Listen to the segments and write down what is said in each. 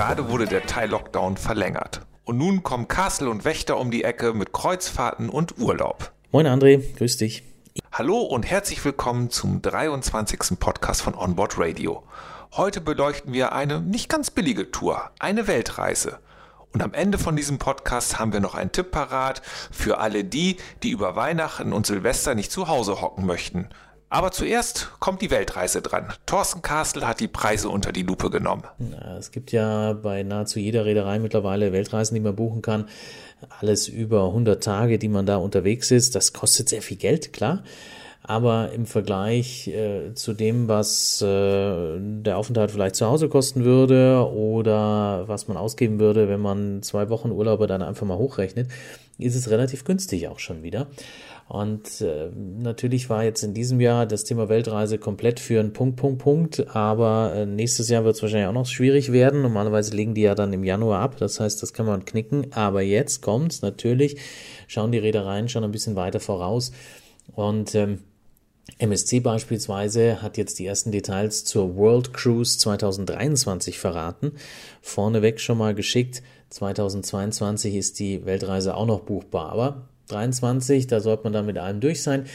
Gerade wurde der Teil-Lockdown verlängert. Und nun kommen Castle und Wächter um die Ecke mit Kreuzfahrten und Urlaub. Moin André, grüß dich. Hallo und herzlich willkommen zum 23. Podcast von Onboard Radio. Heute beleuchten wir eine nicht ganz billige Tour, eine Weltreise. Und am Ende von diesem Podcast haben wir noch einen Tipp parat für alle die, die über Weihnachten und Silvester nicht zu Hause hocken möchten. Aber zuerst kommt die Weltreise dran. Thorsten Kastel hat die Preise unter die Lupe genommen. Es gibt ja bei nahezu jeder Reederei mittlerweile Weltreisen, die man buchen kann. Alles über 100 Tage, die man da unterwegs ist. Das kostet sehr viel Geld, klar. Aber im Vergleich äh, zu dem, was äh, der Aufenthalt vielleicht zu Hause kosten würde oder was man ausgeben würde, wenn man zwei Wochen Urlaube dann einfach mal hochrechnet, ist es relativ günstig auch schon wieder. Und äh, natürlich war jetzt in diesem Jahr das Thema Weltreise komplett für einen Punkt, Punkt, Punkt. Aber äh, nächstes Jahr wird es wahrscheinlich auch noch schwierig werden. Normalerweise legen die ja dann im Januar ab. Das heißt, das kann man knicken. Aber jetzt kommt's natürlich. Schauen die Reedereien schon ein bisschen weiter voraus. Und ähm, MSC beispielsweise hat jetzt die ersten Details zur World Cruise 2023 verraten. Vorneweg schon mal geschickt. 2022 ist die Weltreise auch noch buchbar. Aber 23, da sollte man dann mit allem durch sein.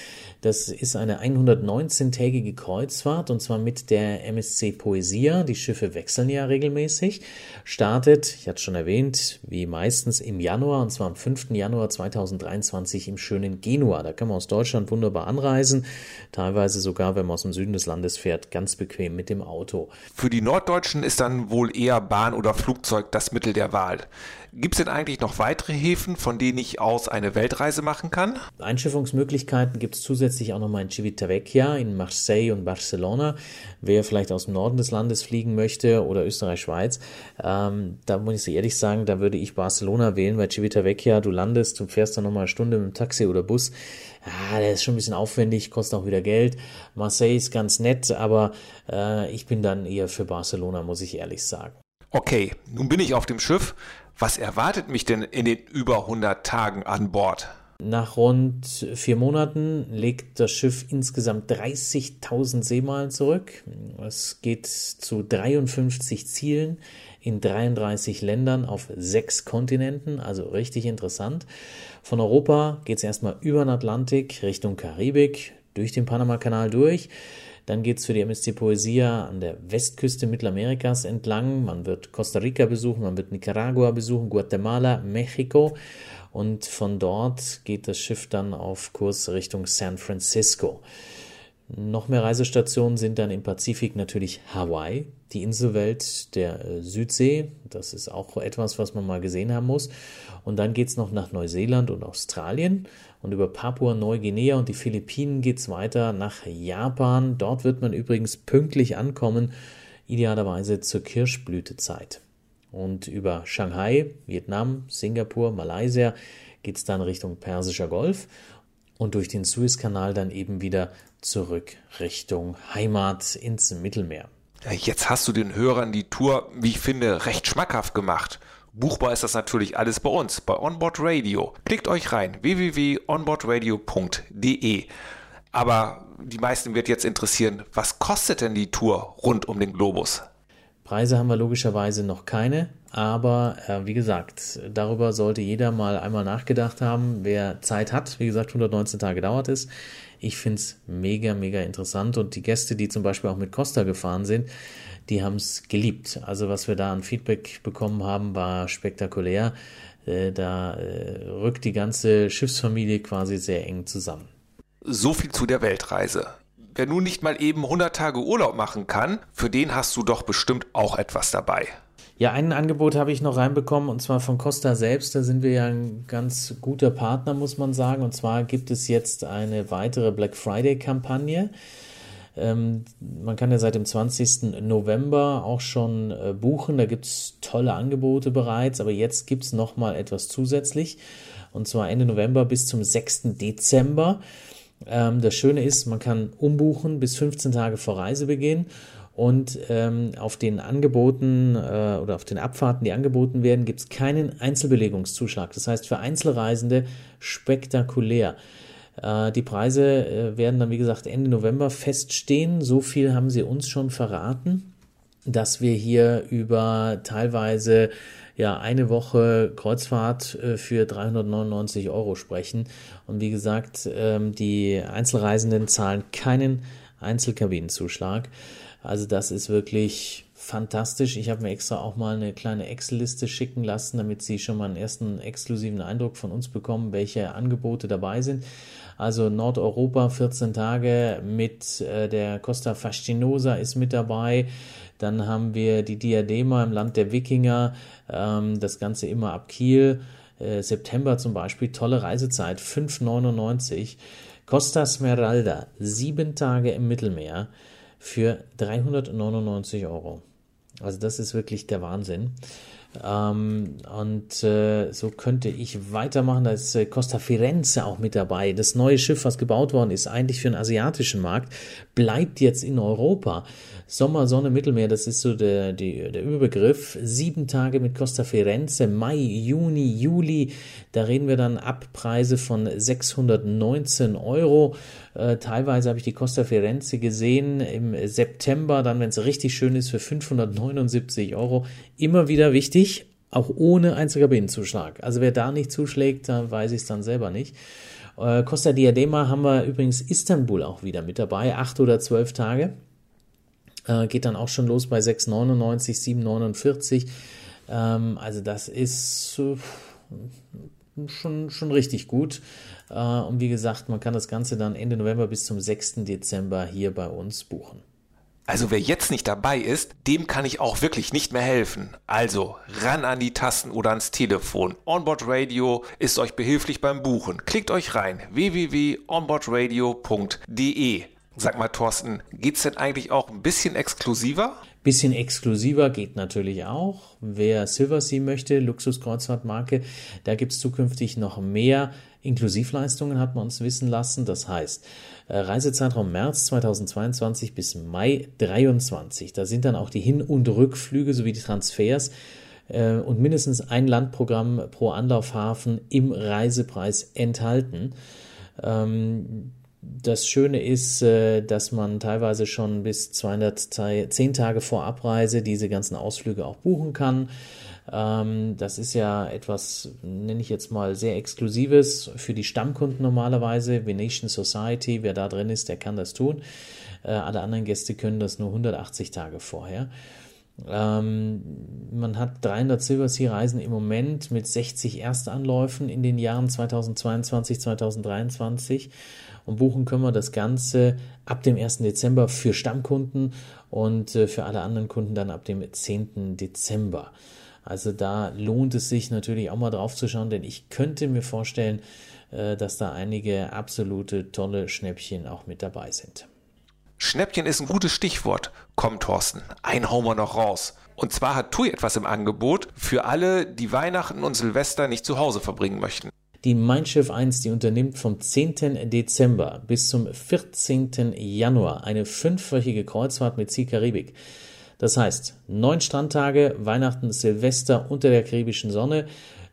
Das ist eine 119-tägige Kreuzfahrt und zwar mit der MSC Poesia. Die Schiffe wechseln ja regelmäßig. Startet, ich hatte schon erwähnt, wie meistens im Januar und zwar am 5. Januar 2023 im schönen Genua. Da kann man aus Deutschland wunderbar anreisen. Teilweise sogar, wenn man aus dem Süden des Landes fährt, ganz bequem mit dem Auto. Für die Norddeutschen ist dann wohl eher Bahn oder Flugzeug das Mittel der Wahl. Gibt es denn eigentlich noch weitere Häfen, von denen ich aus eine Weltreise machen kann? Einschiffungsmöglichkeiten gibt es zusätzlich auch nochmal in Civitavecchia, in Marseille und Barcelona. Wer vielleicht aus dem Norden des Landes fliegen möchte oder Österreich-Schweiz, ähm, da muss ich ehrlich sagen, da würde ich Barcelona wählen, weil Civitavecchia, du landest, du fährst dann nochmal eine Stunde mit dem Taxi oder Bus. Ja, der ist schon ein bisschen aufwendig, kostet auch wieder Geld. Marseille ist ganz nett, aber äh, ich bin dann eher für Barcelona, muss ich ehrlich sagen. Okay, nun bin ich auf dem Schiff. Was erwartet mich denn in den über 100 Tagen an Bord? Nach rund vier Monaten legt das Schiff insgesamt 30.000 Seemeilen zurück. Es geht zu 53 Zielen in 33 Ländern auf sechs Kontinenten, also richtig interessant. Von Europa geht es erstmal über den Atlantik Richtung Karibik, durch den Panamakanal durch. Dann geht es für die MSC Poesia an der Westküste Mittelamerikas entlang. Man wird Costa Rica besuchen, man wird Nicaragua besuchen, Guatemala, Mexiko. Und von dort geht das Schiff dann auf Kurs Richtung San Francisco. Noch mehr Reisestationen sind dann im Pazifik natürlich Hawaii, die Inselwelt der äh, Südsee. Das ist auch etwas, was man mal gesehen haben muss. Und dann geht es noch nach Neuseeland und Australien. Und über Papua-Neuguinea und die Philippinen geht es weiter nach Japan. Dort wird man übrigens pünktlich ankommen, idealerweise zur Kirschblütezeit. Und über Shanghai, Vietnam, Singapur, Malaysia geht es dann Richtung Persischer Golf und durch den Suezkanal dann eben wieder zurück Richtung Heimat ins Mittelmeer. Jetzt hast du den Hörern die Tour, wie ich finde, recht schmackhaft gemacht. Buchbar ist das natürlich alles bei uns, bei Onboard Radio. Klickt euch rein, www.onboardradio.de. Aber die meisten wird jetzt interessieren, was kostet denn die Tour rund um den Globus? Preise haben wir logischerweise noch keine, aber äh, wie gesagt, darüber sollte jeder mal einmal nachgedacht haben, wer Zeit hat. Wie gesagt, 119 Tage dauert es. Ich finde es mega, mega interessant und die Gäste, die zum Beispiel auch mit Costa gefahren sind, die haben es geliebt. Also was wir da an Feedback bekommen haben, war spektakulär. Äh, da äh, rückt die ganze Schiffsfamilie quasi sehr eng zusammen. So viel zu der Weltreise. Wer nun nicht mal eben 100 Tage Urlaub machen kann, für den hast du doch bestimmt auch etwas dabei. Ja, ein Angebot habe ich noch reinbekommen und zwar von Costa selbst. Da sind wir ja ein ganz guter Partner, muss man sagen. Und zwar gibt es jetzt eine weitere Black Friday-Kampagne. Ähm, man kann ja seit dem 20. November auch schon äh, buchen. Da gibt es tolle Angebote bereits, aber jetzt gibt es nochmal etwas zusätzlich. Und zwar Ende November bis zum 6. Dezember. Ähm, das Schöne ist, man kann umbuchen bis 15 Tage vor Reisebeginn. Und ähm, auf den Angeboten äh, oder auf den Abfahrten, die angeboten werden, gibt es keinen Einzelbelegungszuschlag. Das heißt, für Einzelreisende spektakulär. Äh, die Preise äh, werden dann, wie gesagt, Ende November feststehen. So viel haben sie uns schon verraten. dass wir hier über teilweise ja eine Woche Kreuzfahrt äh, für 399 Euro sprechen. Und wie gesagt, ähm, die Einzelreisenden zahlen keinen Einzelkabinenzuschlag. Also das ist wirklich fantastisch. Ich habe mir extra auch mal eine kleine Excel-Liste schicken lassen, damit Sie schon mal einen ersten exklusiven Eindruck von uns bekommen, welche Angebote dabei sind. Also Nordeuropa 14 Tage mit äh, der Costa Fascinosa ist mit dabei. Dann haben wir die Diadema im Land der Wikinger, ähm, das Ganze immer ab Kiel. Äh, September zum Beispiel, tolle Reisezeit, 5,99. Costa Smeralda, sieben Tage im Mittelmeer für 399 Euro. Also das ist wirklich der Wahnsinn. Ähm, und äh, so könnte ich weitermachen. Da ist äh, Costa Firenze auch mit dabei. Das neue Schiff, was gebaut worden ist, eigentlich für den asiatischen Markt, bleibt jetzt in Europa. Sommer, Sonne, Mittelmeer, das ist so der, die, der Überbegriff. Sieben Tage mit Costa Firenze, Mai, Juni, Juli. Da reden wir dann ab Preise von 619 Euro. Äh, teilweise habe ich die Costa Firenze gesehen im September, dann, wenn es richtig schön ist, für 579 Euro. Immer wieder wichtig, auch ohne Einzelkabinenzuschlag. Also wer da nicht zuschlägt, da weiß ich es dann selber nicht. Äh, Costa Diadema haben wir übrigens Istanbul auch wieder mit dabei, acht oder zwölf Tage. Äh, geht dann auch schon los bei 6,99, 7,49. Ähm, also das ist äh, schon, schon richtig gut. Äh, und wie gesagt, man kann das Ganze dann Ende November bis zum 6. Dezember hier bei uns buchen. Also wer jetzt nicht dabei ist, dem kann ich auch wirklich nicht mehr helfen. Also ran an die Tasten oder ans Telefon. Onboard Radio ist euch behilflich beim Buchen. Klickt euch rein www.onboardradio.de. Sag mal, Thorsten, geht's denn eigentlich auch ein bisschen exklusiver? Bisschen exklusiver geht natürlich auch. Wer Silversea möchte, Luxuskreuzfahrtmarke, da gibt's zukünftig noch mehr Inklusivleistungen, hat man uns wissen lassen. Das heißt, äh, Reisezeitraum März 2022 bis Mai 2023. Da sind dann auch die Hin- und Rückflüge sowie die Transfers äh, und mindestens ein Landprogramm pro Anlaufhafen im Reisepreis enthalten. Das Schöne ist, äh, dass man teilweise schon bis 210 Tage vor Abreise diese ganzen Ausflüge auch buchen kann. Ähm, das ist ja etwas, nenne ich jetzt mal, sehr Exklusives für die Stammkunden normalerweise. Venetian Society, wer da drin ist, der kann das tun. Äh, alle anderen Gäste können das nur 180 Tage vorher. Ähm, man hat 300 Silver Sea Reisen im Moment mit 60 Erstanläufen in den Jahren 2022, 2023 und buchen können wir das Ganze ab dem 1. Dezember für Stammkunden und äh, für alle anderen Kunden dann ab dem 10. Dezember. Also da lohnt es sich natürlich auch mal drauf zu schauen, denn ich könnte mir vorstellen, äh, dass da einige absolute tolle Schnäppchen auch mit dabei sind. Schnäppchen ist ein gutes Stichwort. Komm, Thorsten, ein hauen wir noch raus. Und zwar hat TUI etwas im Angebot für alle, die Weihnachten und Silvester nicht zu Hause verbringen möchten. Die Mein Schiff 1, die unternimmt vom 10. Dezember bis zum 14. Januar eine fünfwöchige Kreuzfahrt mit Sea Karibik. Das heißt, neun Strandtage, Weihnachten, Silvester unter der karibischen Sonne.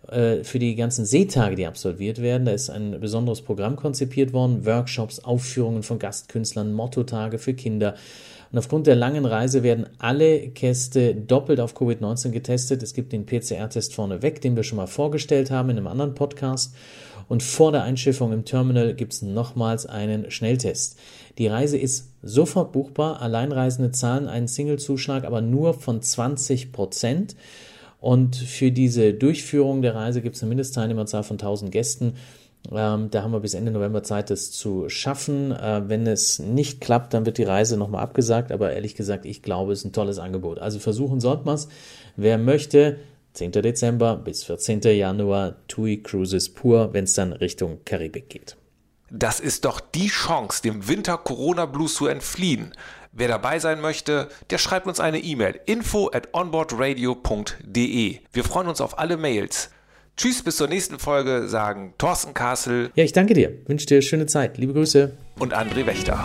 Äh, für die ganzen Seetage, die absolviert werden, da ist ein besonderes Programm konzipiert worden. Workshops, Aufführungen von Gastkünstlern, Mottotage für Kinder. Und aufgrund der langen Reise werden alle Gäste doppelt auf Covid-19 getestet. Es gibt den PCR-Test vorneweg, den wir schon mal vorgestellt haben in einem anderen Podcast. Und vor der Einschiffung im Terminal gibt es nochmals einen Schnelltest. Die Reise ist sofort buchbar. Alleinreisende zahlen einen Single-Zuschlag, aber nur von 20 Prozent. Und für diese Durchführung der Reise gibt es eine Mindestteilnehmerzahl von 1000 Gästen. Ähm, da haben wir bis Ende November Zeit, das zu schaffen. Äh, wenn es nicht klappt, dann wird die Reise nochmal abgesagt. Aber ehrlich gesagt, ich glaube, es ist ein tolles Angebot. Also versuchen sollte man es. Wer möchte, 10. Dezember bis 14. Januar, TUI Cruises pur, wenn es dann Richtung Karibik geht. Das ist doch die Chance, dem Winter Corona Blues zu entfliehen. Wer dabei sein möchte, der schreibt uns eine E-Mail info at onboardradio.de. Wir freuen uns auf alle Mails. Tschüss, bis zur nächsten Folge, sagen Thorsten Kassel. Ja, ich danke dir. Wünsche dir schöne Zeit. Liebe Grüße. Und André Wächter.